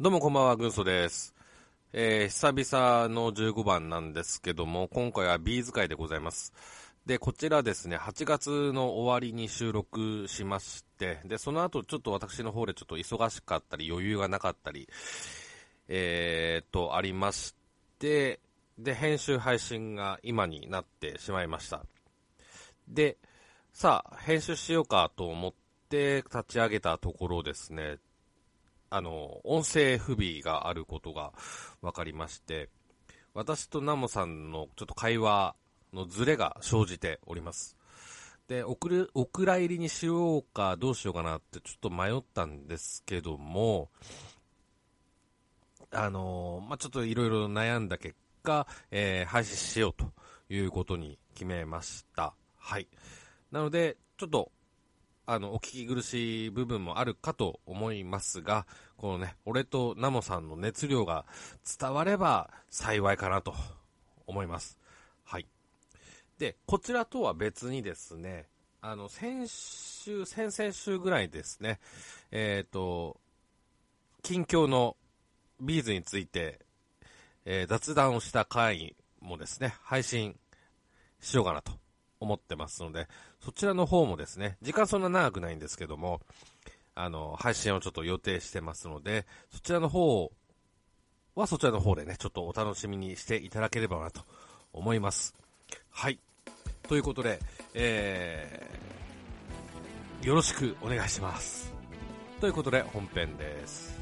どうもこんばんは、軍曹です。えー、久々の15番なんですけども、今回は B 使いでございます。で、こちらですね、8月の終わりに収録しまして、で、その後ちょっと私の方でちょっと忙しかったり、余裕がなかったり、えーと、ありまして、で、編集配信が今になってしまいました。で、さあ、編集しようかと思って立ち上げたところですね、あの、音声不備があることが分かりまして、私とナモさんのちょっと会話のズレが生じております。で、送る、お蔵入りにしようかどうしようかなってちょっと迷ったんですけども、あのまあ、ちょっといろいろ悩んだ結果、えー配信しようということに決めました。はい。なので、ちょっと、あの、お聞き苦しい部分もあるかと思いますが、このね、俺とナモさんの熱量が伝われば幸いかなと思います。はい。で、こちらとは別にですね、あの、先週、先々週ぐらいですね、えっ、と、近況のビーズについて、えー雑談をした回もですね、配信しようかなと思ってますので、そちらの方もですね、時間そんな長くないんですけども、あの、配信をちょっと予定してますので、そちらの方はそちらの方でね、ちょっとお楽しみにしていただければなと思います。はい。ということで、えー、よろしくお願いします。ということで、本編です。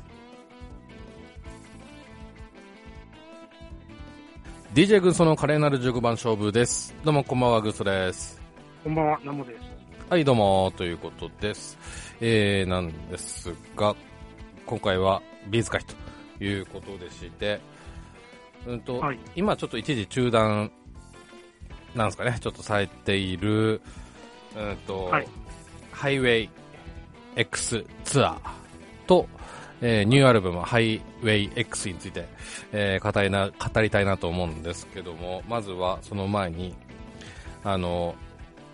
DJ 軍曹の華麗なる15番勝負です。どうもこんばんは、軍曹です。こんばんは、ナモです。はい、どうも、ということです。えー、なんですが、今回はビーズ会ということでして、うんと、はい今ちょっと一時中断、なんですかね、ちょっとされている、うんと、はいハイウェイ X ツアーと、えーニューアルバムハイウェイ X について、えー語りな、語りたいなと思うんですけども、まずはその前に、あの、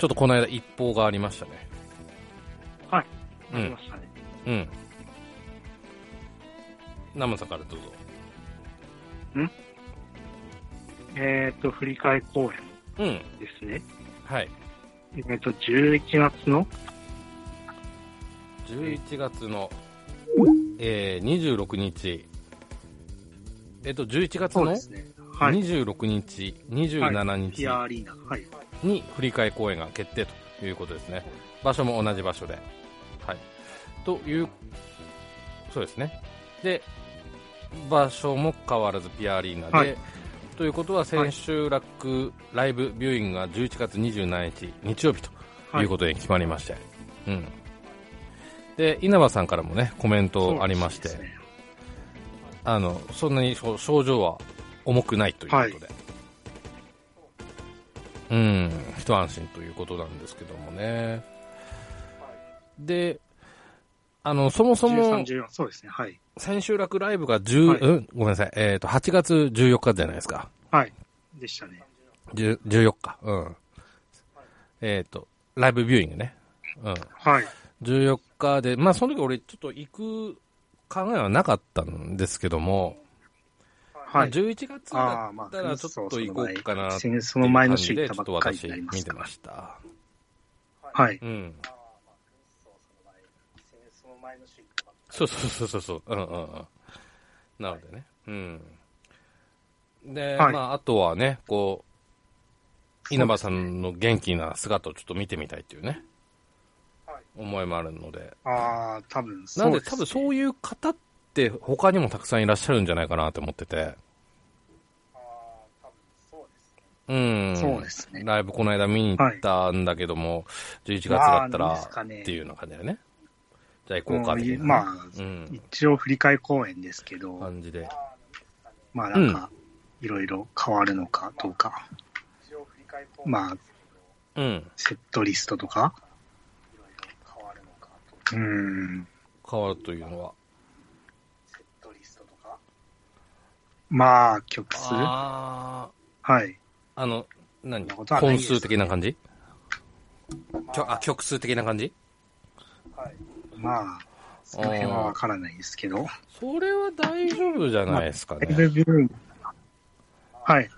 ちょっとこの間一報がありましたね。はい。うんありましたね。うん。ナムさんからどうぞ。えっ、と、振り替え公演うん。ですね。はい。えっ、と、11月の、11月の、えー、26日、えっと、11月の？ね。はい。26日、27はい、日ピアアリーナ。はい。に振り替え公演が決定ということですね。場所も同じ場所で。はい。という、そうですね。で、場所も変わらずピアアリーナで、はいということは千秋楽ライブビューイングが11月27日日曜日ということで決まりまして、うん。で、稲葉さんからもね、コメントありまして、ねあの、そんなに症症状は重くないということで。うん、一安心ということなんですけどもね。で、あの、そもそも13、、14、そうですね。はい。千秋楽ライブが10、はいうん、ごめんなさい、えっ、と、8月14日じゃないですか。はい。でしたね。10 14日。うん。えっ、と、ライブビューイングね。うん。はい。14日で、まあ、その時俺ちょっと行く考えはなかったんですけども、まあはい。11月だったらちょっと行こうかなって先その前の週行ったちょっと私ばっかりになりましたから。見てました。はい。うん。そうそうそうそうそう。うんうんうん。なのでね。うん。で、はいまあ、あとはね、こう、稲葉さんの元気な姿をちょっと見てみたいっていうね、思いもあるので。ああ、多分なそうです、ので多分そういう方って他にもたくさんいらっしゃるんじゃないかなと思ってて。うん。そうですね。ライブこの間見に行ったんだけども、11月だったまあらっていうような感じだよね。じゃあ行こうかみたいな。まあ、うん。一応振り替え公演ですけど、感じで。まあなんか、いろいろ変わるのかどうか。まあ、うん。セットリストとか。うーん。変わるというのは。まあ、曲数あはい。あ、あの、何？本数的な感じ？きょあ、曲数的な感じ？まあ、その辺はわからないですけど。それは大丈夫じゃないですかね。ビューイングはい。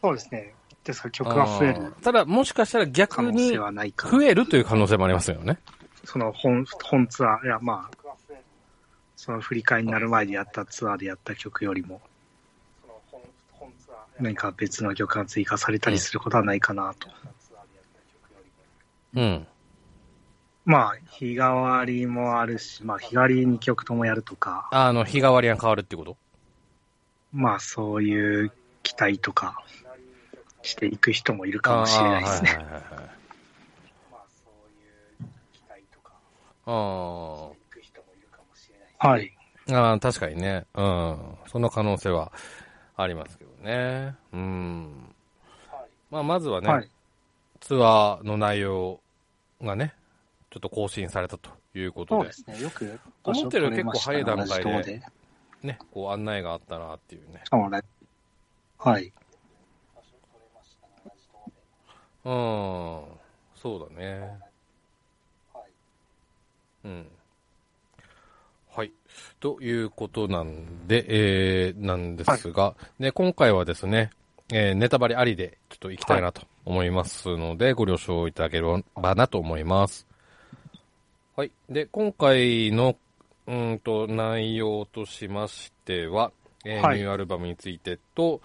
そうですね。ですから曲が増えあるーただ、もしかしたら可逆に増えるという可能性もありますよね。その本、本ツアー、いや、まあ、その振り替えになる前でやったツアーでやった曲よりも、何か別の曲が追加されたりすることはないかなと。うん。まあ、日替わりもあるし、まあ、日替わり2曲ともやるとか、あの、日替わりが変わるってこと？まあ、そういう期待とかしていく人もいるかもしれないですね。あーはいはいはいはいああー、確かにね。うん。その可能性はありますけどね。うん。まあ、まずはね、はい。ツアーの内容がね、ちょっと更新されたということでそうで、すね。よく思ったより結構早い段階でねね、こう案内があったなっていうね。はい。うん。そうだね。うん。はい。ということなんで、えー、なんですが、で、今回はですね、えー、ネタバレありでちょっと行きたいなと思いますので、ご了承いただければなと思います。はい。で、今回の、うんと、内容としましては、えーはいニューアルバムについてと、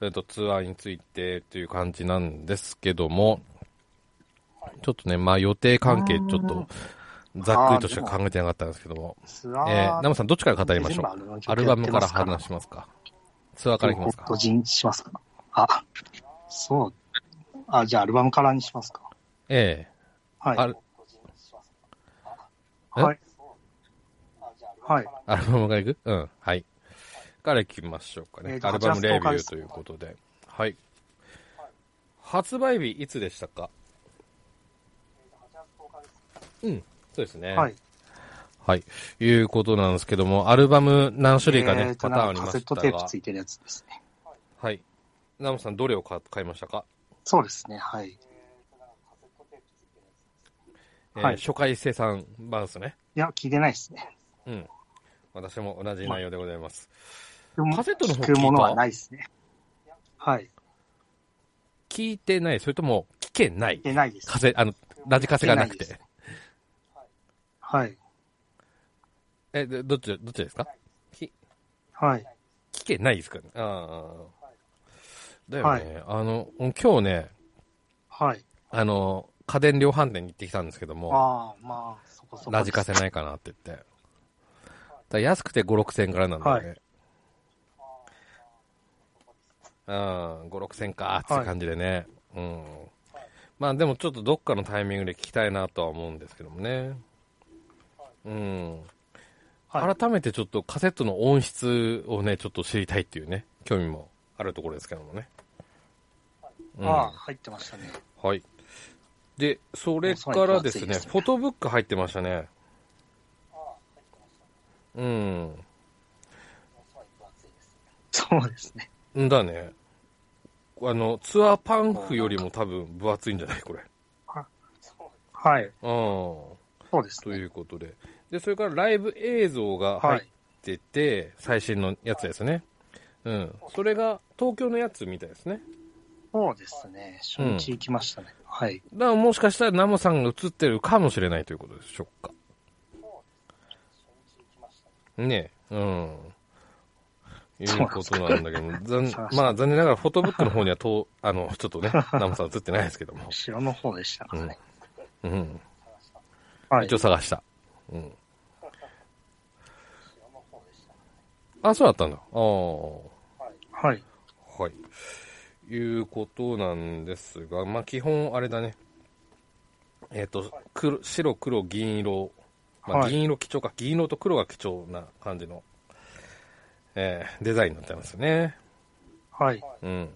えっ、と、ツアーについてという感じなんですけども、ちょっとね、まあ予定関係ちょっと、ざっくりとしか考えてなかったんですけども、ツアー、えー、ナムさんどっちから語りましょう？アルバムから話しますか？ツアーからいきますか？個人しますか？あ、そう。あ、じゃあアルバムからにしますか。えはい。あるえ？はい。はい。えアルバムからいく？うん、はい。からいきましょうかね。えーとアルバムレビュ8月10日ーということで。はい。発売日いつでしたか？うん、そうですね。はい。はい。いうことなんですけども、アルバム何種類かね、えーとパターンありまカセットテープつ、いてるやつですね。はい。ナムさんどれを買買いましたか？そうですね。はい。えーはい初回生産版ですね。いや、聞いてないですね。うん。私も同じ内容でございます。でもカセットの方聞くものはないですね。はい。聞いてない、それとも聞けない？聞いてないです。カセ、あの、ラジカセがなくて。はい。え、でどっち、どっちですか？きはい。聞けないですかね？ああ。だよね、あの、今日ね、はい。あの、家電量販店に行ってきたんですけども、ああ、まあ、そこそこ。ラジカセないかなって言って。だ安くて5、6千円からなんだよね。うん、5、6千かっていう感じでね。うん。まあでもちょっとどっかのタイミングで聞きたいなとは思うんですけどもね。うん。はい。改めてちょっとカセットの音質をね、ちょっと知りたいっていうね、興味もあるところですけどもね。うん、ああ、入ってましたね。はい。で、それからですね、すねフォトブック入ってましたね。うん。そうですね。んだね。あの、ツアーパンフよりも多分分厚いんじゃないこれ。はい。うん。そうですね。ということで。で、それからライブ映像が入ってて、最新のやつですね。うん。それが東京のやつみたいですね。そうですね。初日行きましたね。はい。だからもしかしたらナモさんが映ってるかもしれないということでしょうか。ねえ、うん。いうことなんだけど、残まあ残念ながらフォトブックの方にはと、あの、ちょっとね、ナモさん映ってないですけども。後ろの方でしたからね。うん。はい一応。探した。うん。あ、そうだったんだ。ああ。はい。はい。いうことなんですが、まあ、基本あれだね。えっ、と、黒、白、黒、銀色。まあ、はい銀色貴重か。銀色と黒が貴重な感じの、えーデザインになってますね。はい。うん。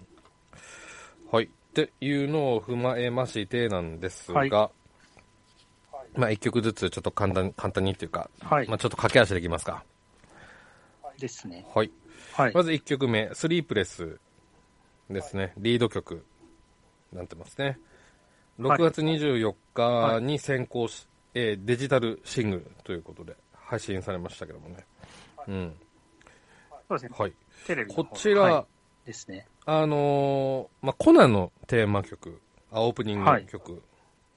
はい。っていうのを踏まえましてなんですが、はいまあ、一曲ずつちょっと簡単、簡単にっていうか、はいまあ、ちょっと駆け足でいきますか。ですね。はい。はい。まず1曲目、スリープレスですね。リード曲、なってますね。6月24日に先行し、えーデジタルシングルということで配信されましたけどもね。うん。そうですね。はい。テレビのこ方ちら、はいですね。あのーまあ、コナンのテーマ曲、あオープニング曲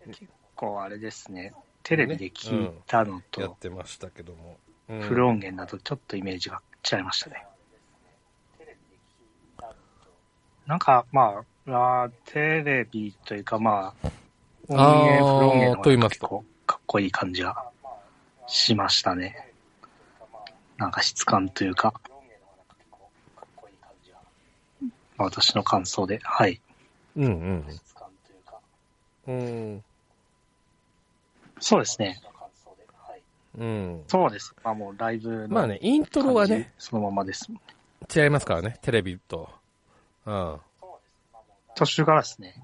結構あれですね。テレビで聞いたのやっと、てましたけども。うんフル音源だとちょっとイメージが違いましたね。なんか、まあ、あーテレビというか、まあ、音源、フル音源の方が結構かっこいい感じがしましたね。なんか質感というか、まあ私の感想で、はい。うんうん。うん。そうですね。うん。そうです。まあもうライブのまあね、イントロはね、そのままです。違いますからね、テレビと。うん。途中からですね。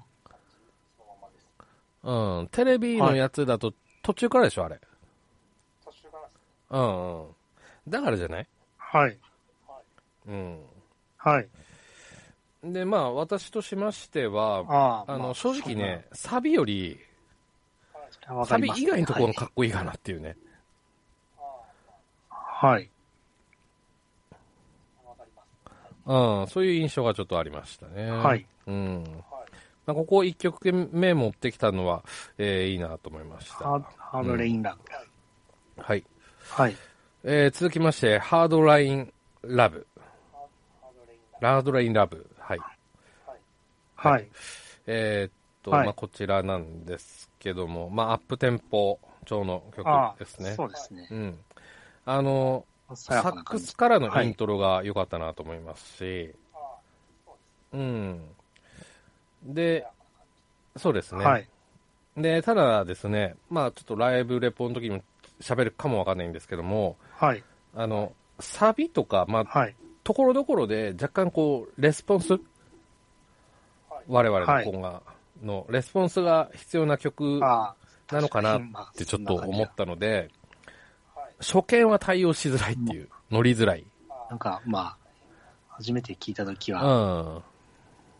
うん。テレビのやつだと途中からでしょ、あれ。うんうん。だからじゃない？はい。うん。はい。で、まあ、私としましては、あの、まあ正直ね、サビより、サビります以外のところがかっこいいかなっていうね。はい。うん、そういう印象がちょっとありましたね。はい。うん。まあ、ここ1曲目持ってきたのは、えーいいなと思いました。ハードレインラブ。はい。はい。えー続きまして、ハードラインラブ。ハードラインラブ。はい。はい。えーっと、はいまあ、こちらなんですけども、まあ、アップテンポ調の曲あですね。そうですねう。ん。あの、サッ。クスからのイントロが良かったなと思いますし、うん。で、そうですね。はい。で、ただですね、まあちょっとライブレポの時にも喋るかもわかんないんですけども、はい。あの、サビとか、まあ、はい。ところどころで若干こう、レスポンス我々の今が、のレスポンスが必要な曲。なのかなってちょっと思ったので、初見は対応しづらいっていう、乗りづらい。なんか、まあ、初めて聞いたときうは、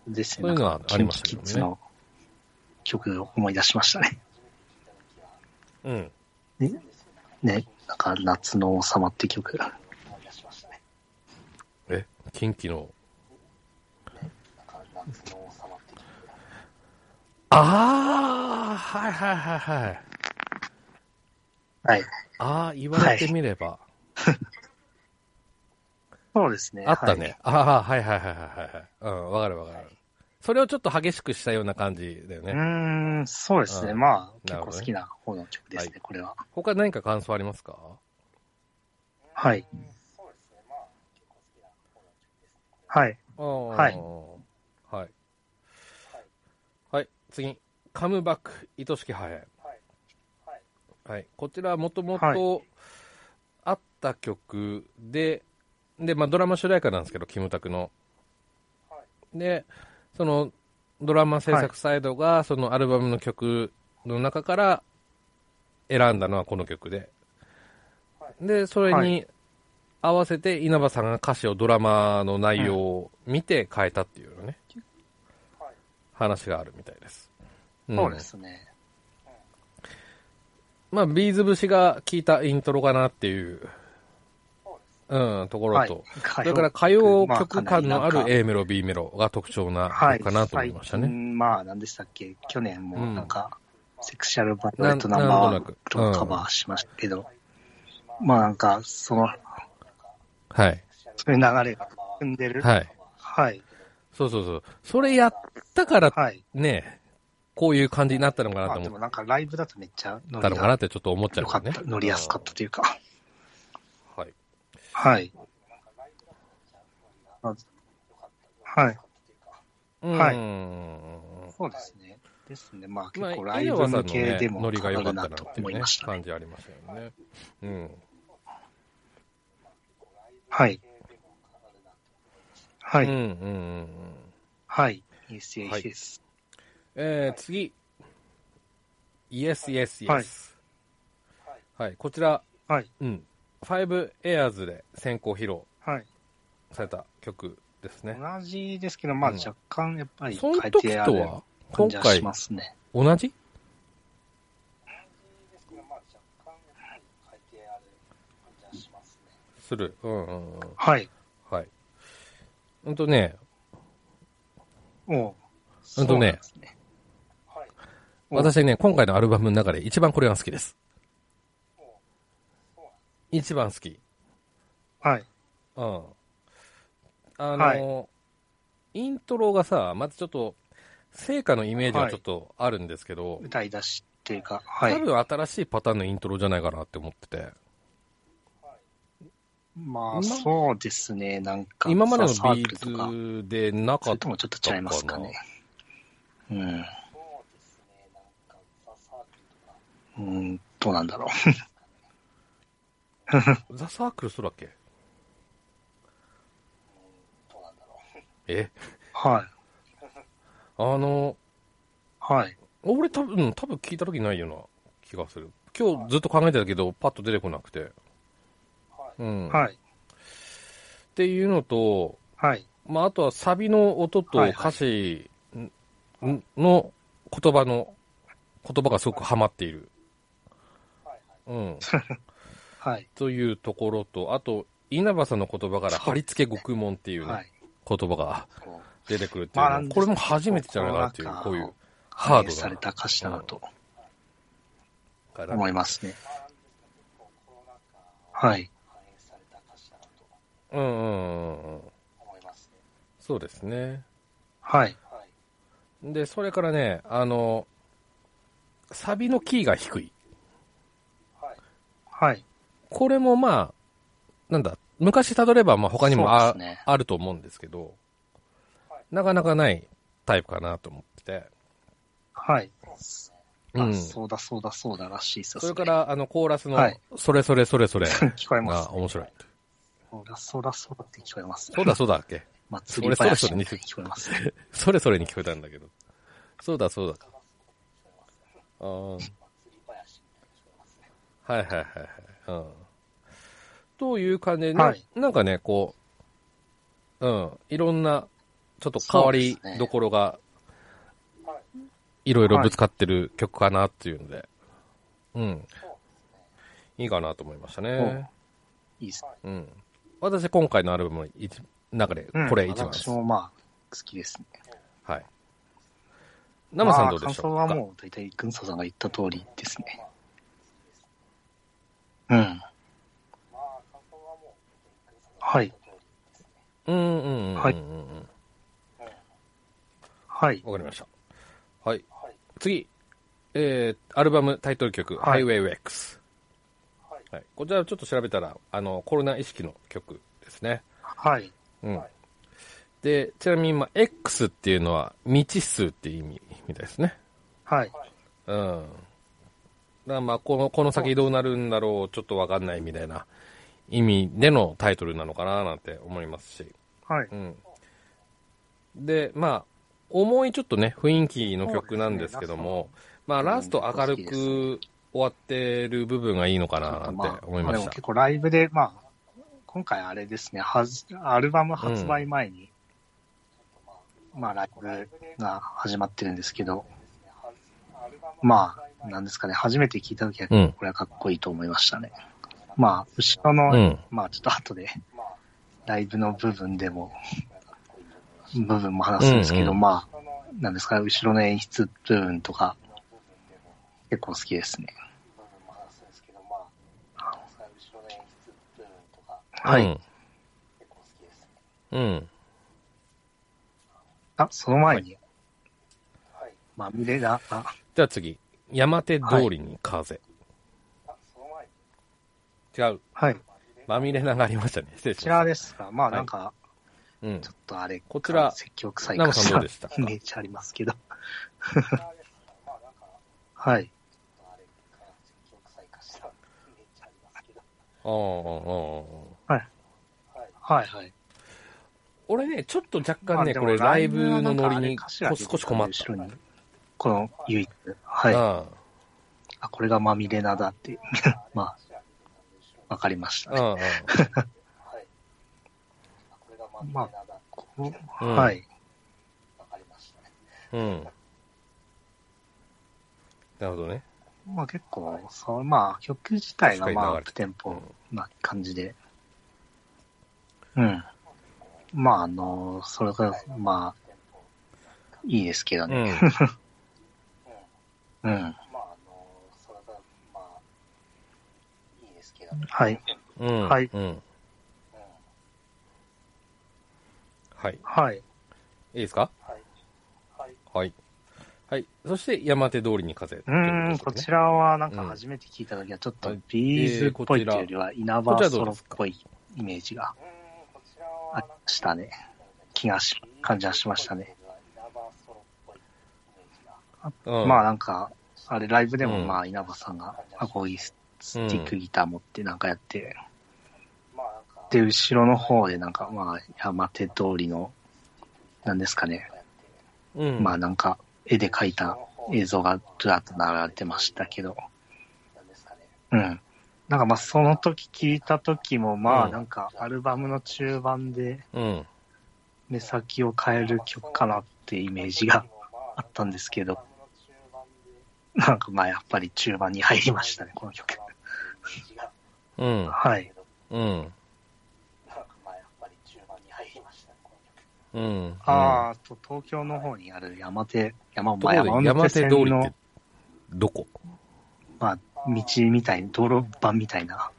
ん。ですね。そういうのはなんかありましたけどねの曲を思い出しましたね。うん。ね、ね、なんか、夏の王様って曲。え、近畿の？ああ、はいはいはいはい。はい。ああ、言われてみれば。そうですね。あったね。はい。ああ、はいはいはいはいはい。うん、わかるわかる。それをちょっと激しくしたような感じだよね。うーん、そうですね。うんまあ、結構好きな方の曲ですね、はいこれは。他何か感想ありますか？はい。はい。はいはい。はい。次。カムバック、愛しきハエ。はい。こちらはもともとあった曲で、で、まあドラマ主題歌なんですけど、キムタクの。で、そのドラマ制作サイドが、そのアルバムの曲の中から選んだのはこの曲で。で、それはに合わせて稲葉さんが歌詞をドラマの内容を見て変えたっていうね、話があるみたいです。んそうですね。まあ、ビーズ節が効いたイントロかなっていう、うん、ところはいと、。そそれから歌謡まあ曲感のある A メロ、B メロが特徴なはい。曲かなと思いましたね。最近まあ、何でしたっけ？去年もうんなんか、セクシャルバイオレットナンなんバーをカバーしましたけど、まあなんか、その、はい。そういう流れが踏んでる。はい。はい。そうそうそう。それやったからはい。ね、こういう感じになったのかなまあと思っでもなんかライブだとめっちゃ乗たりがのかなってちょっと思っちゃうかった、。乗りやすかったというか。はい。はい。はい。うん。そうですね。ですね。まあ結まあ、構ライブ向けでもノリが良かったなっていうね思いましたね。感じありましたよね。うん。はい。はい。うんうんうんうん。はい。Yes, yes, はい yes. えー、次。イエスイエスイエス。はい。こちら、はい。うん。ファイブエアーズで先行披露はいされた曲ですね。同じですけど、まあ若干やっぱり変えてある感じはしますね。うん、同じ？する。うんうんうん。はい。はい。うんとね。おうんとね。ねお私ね、今回のアルバムの中で一番これが好きです。一番好き。はい。うん。あの、イントロがさ、まずちょっと、成果のイメージがちょっとあるんですけど、歌い出しっていうか、はい多。分新しいパターンのイントロじゃないかなって思ってて、まあ、今そうですね。なんか、今までのビーズでなそかったれともちょっと違いますかね。うん。うん、どうなんだろう。ザ・サークルそうだっけ？え？はい。あの、はい。俺多分、多分聞いた時ないような気がする。今日ずっと考えてたけど、パッと出てこなくて。うん。はい。っていうのと、はい。まあ、あとはサビの音とはいはい歌詞んの言葉の、言葉がすごくハマっている。うん。はい。というところと、あと、稲葉さんの言葉から貼り付け獄門っていうね、はい。言葉が出てくるっていうまあこれも初めてじゃないかなっていう、こういうハードなされた歌詞だなとから思いますね。はい。うんうんうんうん。そうですね。はい。で、それからね、あの、サビのキーが低い。はい。これもまあ、なんだ、昔たどればまあ他にもあ,、ねあると思うんですけど、なかなかないタイプかなと思ってて。はい。うんあ、そうだそうだそうだらしいですよ。それから、あの、コーラスのはい、それそれそれそれ 聞こえますが。面白い。そうだそうだそうだって聞こえます。そうだそうだっけ？祭り林それそれそれみたいに聞こえますね。それそれに聞こえたんだけど。そうだそうだ。あーはいはいはいはい。うん。という感じで、なはいなんかね、こう、うん、いろんな、ちょっと変わりどころが、いろいろぶつかってる曲かなっていうので、うん。いいかなと思いましたね。いいですね。うん。私、今回のアルバムの一中で、これ一番です。私もまあ、好きですね。はい。生さんどうでしょうか、まあ感想はもう大体、軍曹さんが言った通りですね。うん。はい。うんうんうん。はいはい。わかりました。はい。次。えー、アルバムタイトル曲、はい Highway X。はい。こちらちょっと調べたら、あの、コロナ意識の曲ですね。はい。うん。で、ちなみに、まあ、X っていうのは、未知数っていう意味みたいですね。はい。うん。らまあ、この、この先どうなるんだろう、ちょっとわかんないみたいな意味でのタイトルなのかななんて思いますし。はい。うん。で、まあ、重いちょっとね、雰囲気の曲なんですけども、まあ、ラスト明るく終わってる部分がいいのかななんて思いましたでも結。構ライブで、まあ、今回あれですね、はじアルバム発売前に、まあライブが始まってるんですけど、まあ、なんですかね、初めて聞いたときは、うんこれはかっこいいと思いましたね。まあ、後ろの、うん。まあちょっと後で、ライブの部分でも、部分も話すんですけど、うんうんまあ、なんですか、後ろの演出部分とか、結構好きですね。はい。うん。うん。あ、その前に、まみれだ、あ、じゃあ次。山手通りに風。違う。はい。こまみれながありましたね。失礼しちましらですが、まあなんか、た。うんちょ。っとあれ、こちら説教臭いナムさんどうでしたか イメージありますけど。はい。ああ、ああ、ああ。はいはい。俺ね、ちょっと若干ね、まあでもこれライブのノリにこ少し困っ後ろにこの唯一。はた。い。ああ、これがまみれなだって。まあ、わかりましたあ、あね。あ、まあ、こううんはい。うん。なるほどね。まあ結構、そう、まあ曲自体がまあアップテンポな感じで、うん。まあ、あの、それが、まあ、いいですけどうね。ん。うん。はい。うん。はいうん。はい。はい。いいですか？はい。はい。そして、山手通りに風。うーん、こちらはなんか初めて聞いたときはちょっとビーズっぽいっていうよりは稲葉ソロっぽいイメージがありましたね。気がし、感じはしましたね。うん、まあなんか、あれライブでもうん。まあ稲葉さんがアコギスティックギター持ってなんかやって、で、後ろの方でなんかまあ山手通りの、なんですかね、うん、まあなんか絵で描いた映像がずらっと流れてましたけど、うん。なんかまあその時聞いた時もまうんあなんかアルバムの中盤でうん。目先を変える曲かなってイメージがあったんですけど、なんかまあやっぱり中盤に入りましたね、この曲。うん。はい。うん。うん。ああ、と東京の方にある山手、山ところで、山手通りのって、どこ？まあ、道みたいに、道路版みたいな、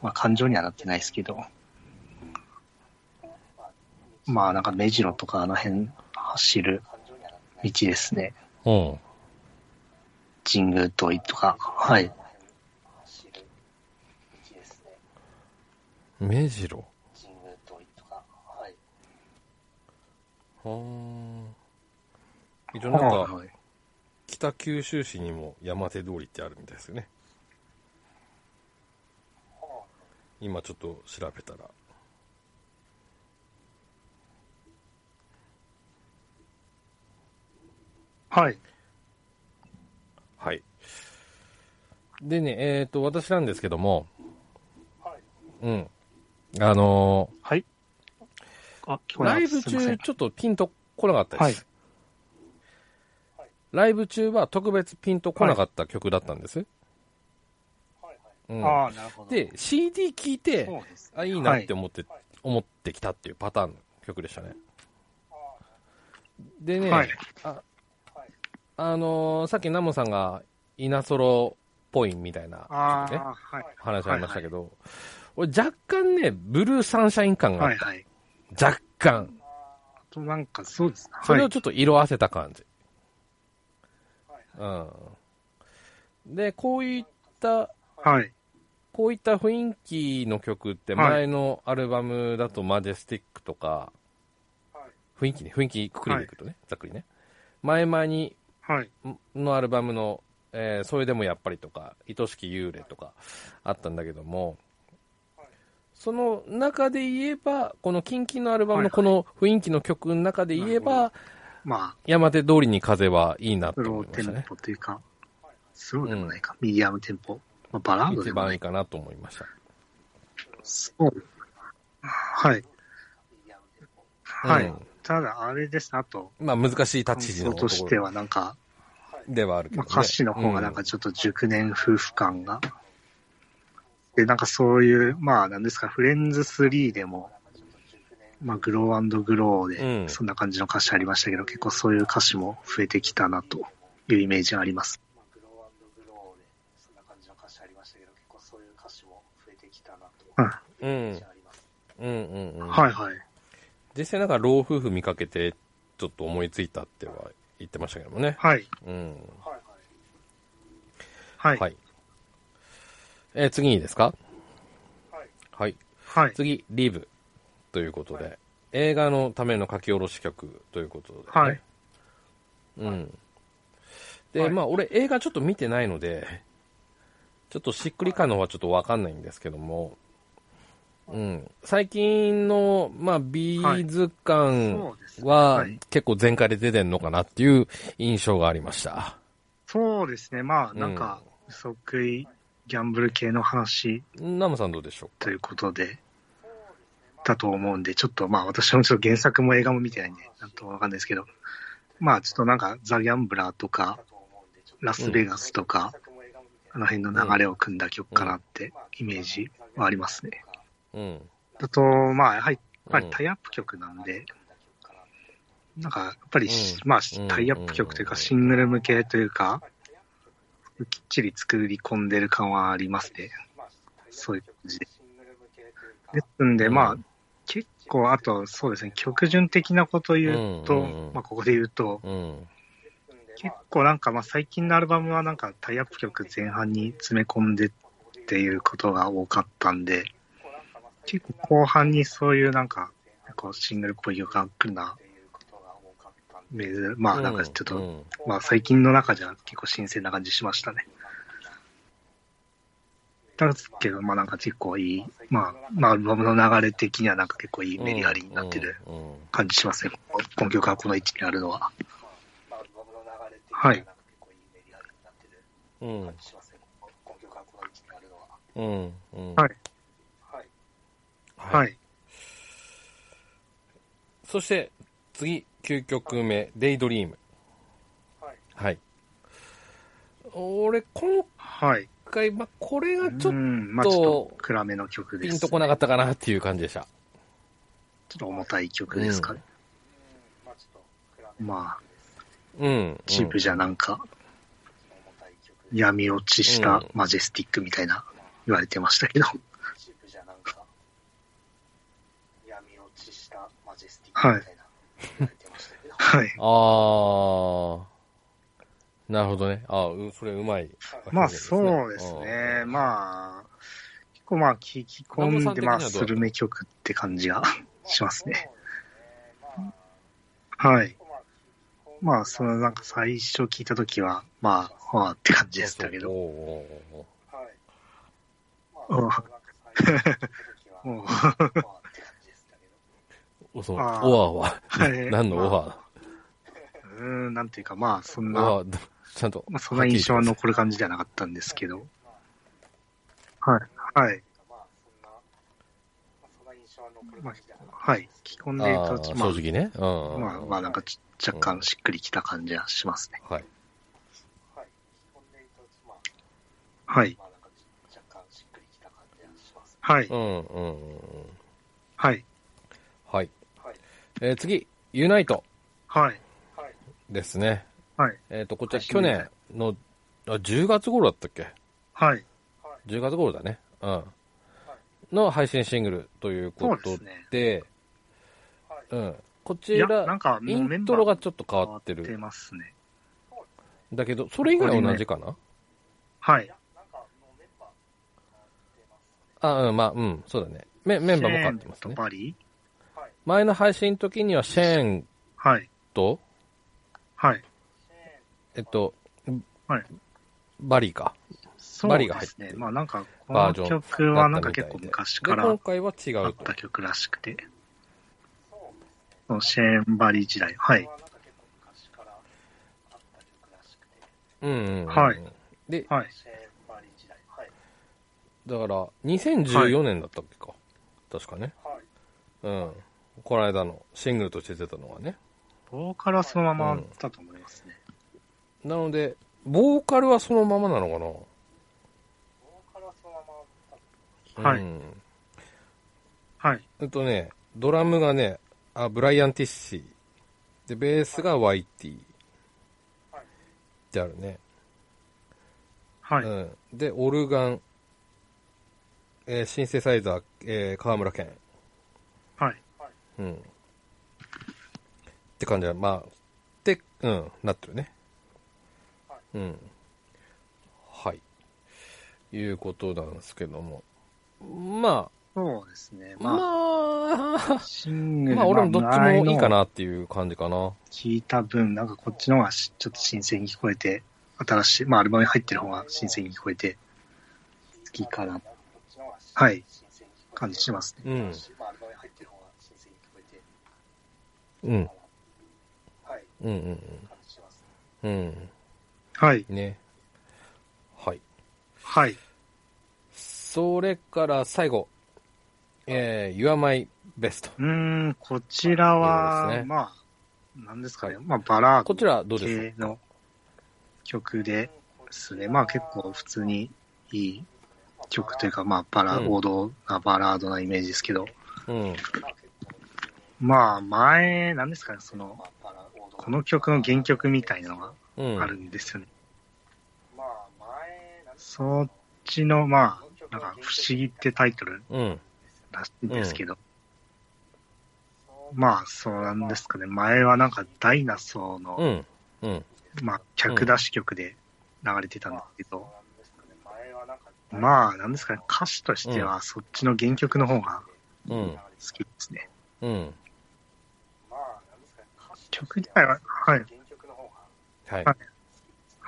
まあ、感情にはなってないですけど、まあ、なんか目白とかあの辺走る道ですね。うん。神宮通りとか、はい。目白？はー一応なんか、はい北九州市にも山手通りってあるみたいですよね。今ちょっと調べたら。はい。はい。でね、えっ、と、私なんですけども、うん。あのはい。あ、聞ーこえなかライブ中ちょっとピンと来なかったです。ライブ中は特別ピンと来なかった曲だったんです。うんああ、なるほど。で、CD 聴いて、そうです。あ、いいなって思って、思ってきたっていうパターンの曲でしたね。でね、はい。あのーさっきナモさんが稲ソロっぽいみたいなね、あ、はい。話ありましたけど、俺若干ね、ブルーサンシャイン感があはい、った。はい。若干。あとなんか、そうですね。それをはい。ちょっと色あせた感じ。うん。で、こういった、はい。こういった雰囲気の曲ってはい前のアルバムだとマジェスティックとか、雰囲気ね、雰囲気くくりでいくとね、ざっくりね。前々にはい。のアルバムの、えーそれでもやっぱりとか、愛しき幽霊とかあったんだけども、その中で言えば、このキンキンのアルバムのこの雰囲気の曲の中で言えなるば、まあ、山手通りに風はいいなと思いましたね。スローテンポというか、スローでもないか、ミディアムテンポ。まあ、バラードでもないい。番いかなと思いました。そう。はい。はい。うんただ、あれです。あと、まあ難しい感立ち位置の想としては、なんか、ではあるけど、ね。まあ、歌詞の方がなんかちょっと熟年夫婦感が。で、なんかそういう、まあ、なんですか、フレンズ3でも、まあ、グローグローうんで、そんな感じの歌詞ありましたけど、結構そういう歌詞も増えてきたなというイメージがあります。うん。うんうんうん。はいはい。実際なんか老夫婦見かけて、ちょっと思いついたっては言ってましたけどもね。はい。うん。はい。はい。えー次いいですか？はい。はい。次、リブということで、映画のための書き下ろし曲ということで、ね。はい。うん。で、はいまあ、俺映画ちょっと見てないので、ちょっとしっくり感の方はちょっとわかんないんですけども、うん。最近の、まあ、ビーズ感。ははい結構全開で出てんのかなっていう印象がありました。そうですね。まあ、うんなんか、嘘食いギャンブル系の話ナムさんどうでしょということで、だと思うんで、ちょっとまあ私もちょっと原作も映画も見てないんで、なんともわかんないですけど、まあちょっとなんかザ・ギャンブラーとか、ラスベガスとか、あの辺の流れを組んだ曲かなってイメージはありますね。ううん。あと、まあやはりぱりタイアップ曲なんで、なんか、やっぱり、うんまあうん、タイアップ曲というか、うんシングル向けというか、きっちり作り込んでる感はありますね。そういう感じで。ですんで、うんまあ、結構、あと、そうですね、曲順的なことを言うと、まあ、ここで言うと、うん。結構なんか、まあ、最近のアルバムはなんか、タイアップ曲前半に詰め込んでっていうことが多かったんで、結構後半にそういうなんか、こうシングルっぽい曲が来るな、まあなんかちょっと、うんまあ最近の中じゃ結構新鮮な感じしましたね。だけど、まあなんか結構いい、まあ、まあアルバムの流れ的にはなんか結構いいメリハリになってるうんうん感じしますね。この曲がこの位置にあるのは。はい。うん。うん。うん。うん。はい。は。はいい。そして、次、9曲目、デイドリーム。はい。俺、今はい。回、まあ、これがちょっうん、まあちょっと暗めの曲とです。ピンとこなかったかなっていう感じでした。ちょっと重たい曲ですかね。まあ、うん。チープじゃなんか、闇落ちしたマジェスティックみたいな言われてましたけど。はい。はい。あー。なるほどね。あーうそれうまい。まあそうですね。まあ、結構まあ聞き込んで、まあスルメ曲って感じが しますね。はい。まあそのなんか最初聞いたときは、まあ、はあって感じでしたけど。おーおーおーおうお うおそう、オあーアは、はい 何のオまアうーん、なんていうかまあそんな、ちゃんと。まあそんな印象は残る感じではなかったんですけど。はい。はい。まあ、はい。聞き込んでいあーると、まあ、正直ね。うん。まあ、まあなんかち若干しっくりきた感じはしますね。はい。はい。はい。うん、うん、うん。はい。はい。えー次、ユナイトはい。ですね。はい。えっ、と、こちら去年の、あ、10月頃だったっけ？はい。10月頃だね。うん。の配信シングルということで、ですねうん。こちら、なんかもインバーントロがちょっと変わって変わってる。ますね。だけど、それ以外は同じかな？はい。あ、うん、まあ、うん、そうだね。メメンバーも変わってますね。とバリ？前の配信の時にはシェーンはい。と、はい。えっと、はいバリーか。そうバリがですね。入ってるまあなんか、このバージョン曲はなんか結構昔かで、ら今回は違うとあった。曲らしくて。そのシェーンバリ時代。はい。うんうん、うん。はい。で、はい。だから、2014年だったっけか。確かね。うん。この間のシングルとして出たのはね。ボーカルはそのままだと思いますね。なので、ボーカルはそのままなのかな？はいうん。はい。えっとね、ドラムがね、あ、ブライアン・ティッシー。で、ベースが YT。ってあるね。はい。うん。で、オルガン、えーシンセサイザー、えー、河村健。はい。うん。って感じは、まあ、で、うん、なってるね。うん。はい。いうことなんですけども。まそうですね。あ、まあ、まシングあ、ルまあ、俺もどっちもいいかな。なっていう感じかな。聞いた分、なんかこっちの方がしちょっと新鮮に聞こえて、新しい、まあアルバムに入ってる方が新鮮に聞こえて、好きかな。はい。感じしますね。うん。うん。うんうんうん。うん。はい。ね。はい。はい。それから最後。えー、You're My Best。うーん、こちらは、ねまあ、なんですかね。まあ、バラーこちらはどうです系の曲ですね。まあ結構普通にいい曲というか、まあバラ、うん王道なバラードなイメージですけど、かうん。まあ、前、なんですかね、その、この曲の原曲みたいなのがうん。あるんですよね。そっちの、まあ、なんか、不思議ってタイトルうん。らしいんですけど、まあ、そうなんですかね。前はなんか、ダイナソーの。まあ、客出し曲で流れてたんですけど、まあ、なんですかね、歌詞としては、そっちの原曲の方がうん。好きですね。うん。曲自体は、はい、はい。はい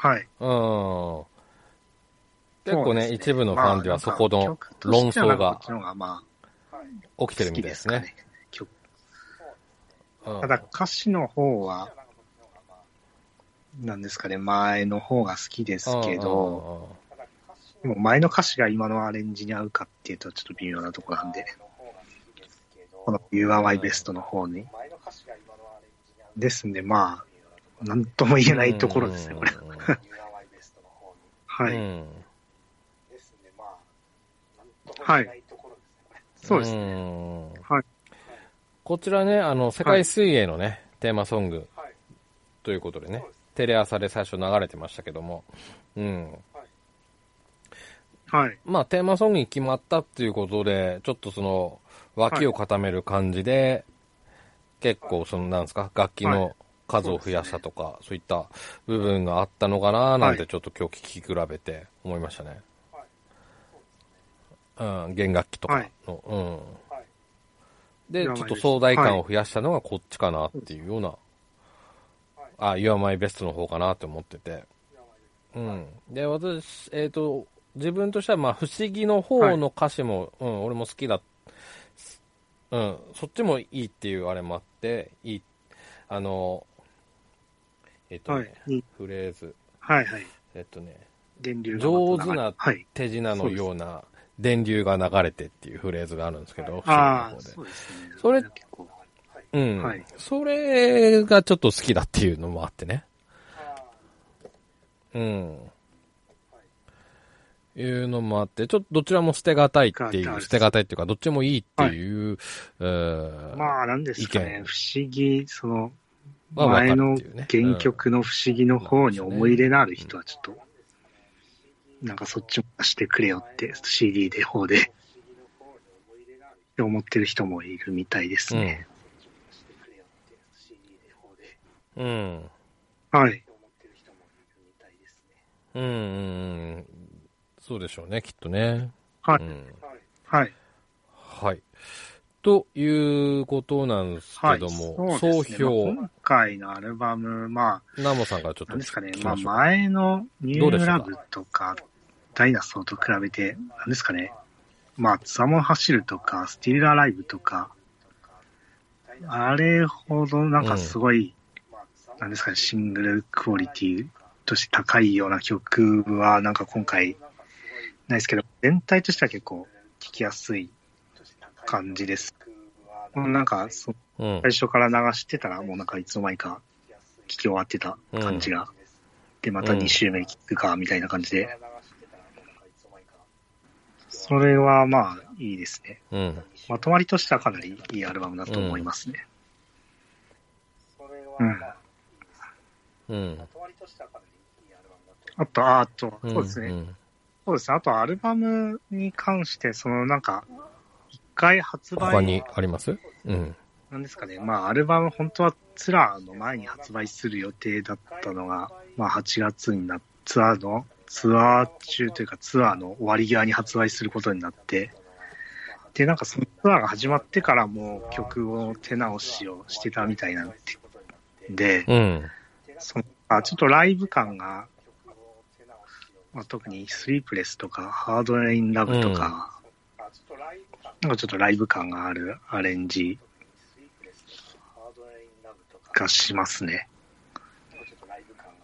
はい。うん。結構ね、そうです一部のファンではそこの論争が起きてる好みたいでね。きですね。曲うんただ歌詞の方は、なんですかね、前の方が好きですけど、でも前の歌詞が今のアレンジに合うかっていうとちょっと微妙なところなんで、この You Are My Best の方に。ですんで、まあ、なんとも言えないところですね、これ。はい。うんはい。そうですね。ねはい。こちらね、あの、世界水泳のね、テーマソングということでね、テレ朝で最初流れてましたけども、うん。はい。まあ、テーマソングに決まったっていうことで、ちょっとその、脇を固める感じで、結構、その、なんですか、楽器の数を増やしたとか、そういった部分があったのかななんて、ちょっと今日聞き比べて思いましたね。うん、弦楽器とかの、うん。で、ちょっと壮大感を増やしたのがこっちかなっていうような、あ、You're My Best の方かなって思ってて。うん。で、私、えっ、と、自分としては、まあ、不思議の方の歌詞も、うん、俺も好きだ。うん、そっちもいいっていうあれもあって、いい、あの、えっ、とはね、い。フレーズ、はい。はい。えっ、とね、電流が上手なはい。手品のような電流が流れてっていうフレーズがあるんですけど、不思議ああ、の方で。そうですね。それ。うん。はいそれがちょっと好きだっていうのもあってね。うん。いうのもあって、ちょっとどちらも捨てがたいっていう、捨てがたいっていうか、どっちもいいっていう、えーまあ、なんですかね不思議、その、前の原曲の不思議の方に思い入れのある人はちょっと、なんかそっちも出してくれよって CD で方で、って思ってる人もいるみたいですね。うん。はい。うん、うん、うん。そうでしょうね、きっとね。はいうん。はい。はい。ということなんですけども、はい、総そうですねまあ評、今回のアルバム、まナモさんからちょっあ、となんですかねまあ。前のニューラブとか、ダイナソーと比べて、なんですかね、まあ、ツアモン走るとか、スティールアライブとか、あれほどなんかすごい、なんですかね、シングルクオリティとして高いような曲は、なんか今回、ないですけど、全体としては結構聴きやすい感じです。なんか、そうん。最初から流してたら、もうなんかいつの間にか聴き終わってた感じが。で、また2周目聴くか、みたいな感じで。それはまあ、いいですね。うん。まとまりとしてはかなりいいアルバムだと思いますね。うん。うん。あと、ああと、うんそうですね。んそうですね。あと、アルバムに関して、そのなんか、一回発売他にあります？うん。なんですかね、まあ、アルバム、本当はツアーの前に発売する予定だったのが、まあ、8月になっツアーの、ツアー中というか、ツアーの終わり際に発売することになって、で、なんかそのツアーが始まってからもう曲を手直しをしてたみたいなんで、うん。そのあちょっとライブ感が、まあ、特にスリープレスとか、ハードインラブとか、なんかちょっとライブ感があるアレンジがしますね。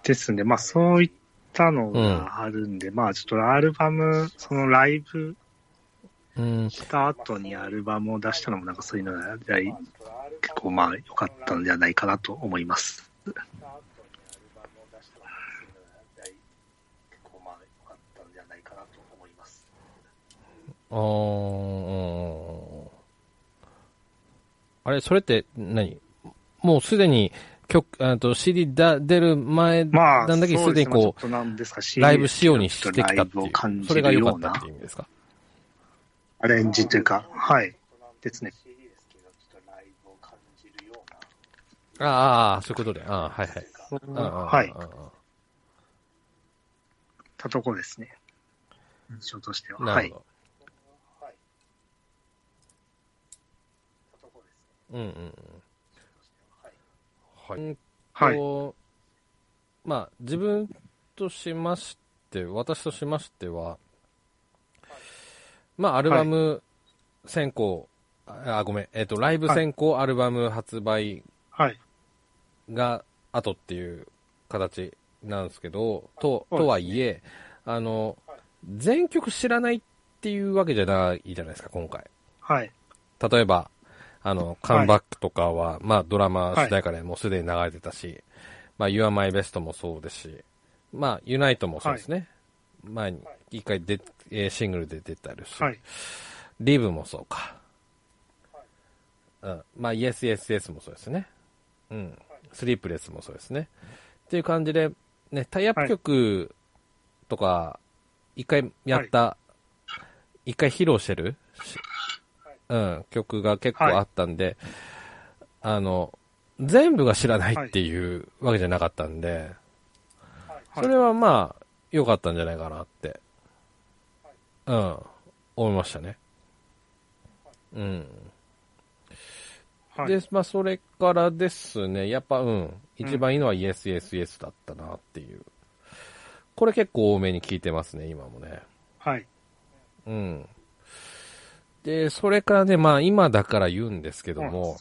ですんで、まあそういったのがあるんで、まあちょっとアルバム、そのライブうん。した後にアルバムを出したのもなんかそういうのが結構まあ良かったんじゃないかなと思います。あーあれ、それって何、もうすでに曲、あと CD だ出る前まあ、なんだけど、すでにこそうですねちょっとなんですかう、ライブ仕様にしてきたっていう、じそれが良かったっていう意味ですか？アレンジというか、はい。ですね。ああ、そういうことで。ああ、はいはい。はい。たとこですね。印象としては。はいなるほ。ど。うんうんうん。はい。はい。とまあ、自分としまして、私としましては、まあ、アルバム先行、あ、ごめん、えっ、と、ライブ先行アルバム発売はい。が後っていう形なんですけど、と、はいとはいえ、あの、全曲知らないっていうわけじゃないじゃないですか、今回。はい。例えば、あの、カムバックとかは、まあドラマ主題歌でもうすでに流れてたし、まあ You Are My Best もそうですし、まあユナイトもそうですね。前に一回で、えーシングルで出たりし、はい。リブもそうか。うん。まあ Yes Yes Yes もそうですね。うん。スリープレスもそうですね。っていう感じで、ね、タイアップ曲とか、一回やった、一回披露してる、しうん、曲が結構あったんで、あの、全部が知らないっていうわけじゃなかったんで、それはまあ、良かったんじゃないかなって、うん、思いましたね。うん。はい。で、まあ、それからですね、やっぱ、うん、一番いいのは Yes, Yes, Yes だったなっていう。これ結構多めに聞いてますね、今もね。はい。うん。で、それからね、まあ、今だから言うんですけども、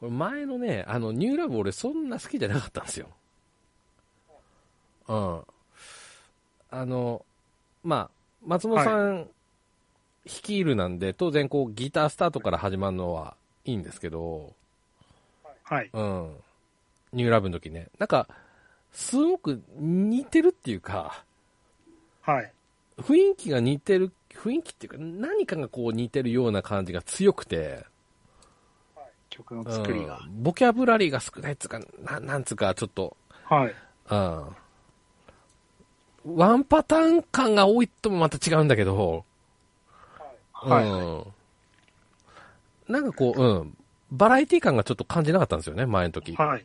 これ前のね、あの、ニューラブ俺そんな好きじゃなかったんですよ。うん。あの、まあ、松本さん率いるなんで、当然こうギタースタートから始まるのはいいんですけど、はい。うん。ニューラブの時ね。なんか、すごく似てるっていうか、はい。雰囲気が似てる、雰囲気っていうか、何かがこう似てるような感じが強くて、曲の作りが。うんボキャブラリーが少ないっつうか、ななんつうか、ちょっと、はい。うん。ワンパターン感が多いともまた違うんだけど、はい。うん。なんかこう、うん。バラエティ感がちょっと感じなかったんですよね、前の時。はい。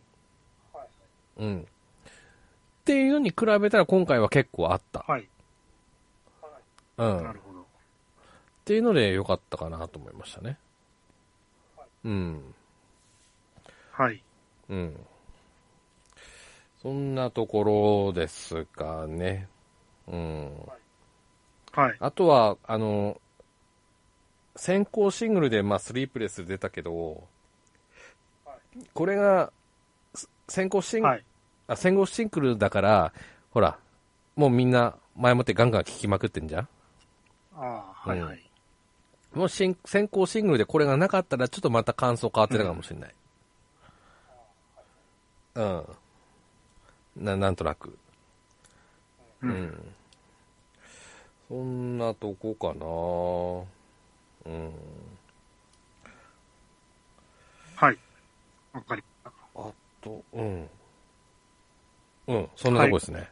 うん。っていうのに比べたら今回は結構あった。はい。うん。っなるほど。ていうので良かったかなと思いましたね。うん。はい。うん。そんなところですかね。うん。はい。あとは、あの、先行シングルで、まあ、スリープレス出たけど、これが、す先行シングル、はい。あ、先行シングルだから、ほら、もうみんな前もってガンガン聴きまくってんじゃん？ああ、はいうんはい。もし先先行シングルでこれがなかったら、ちょっとまた感想変わってたかもしれない。うん。な、なんとなく。う。うんん。そんなとこかなうん。はい。わかりました。あと、うん。うん、そんなとこですね。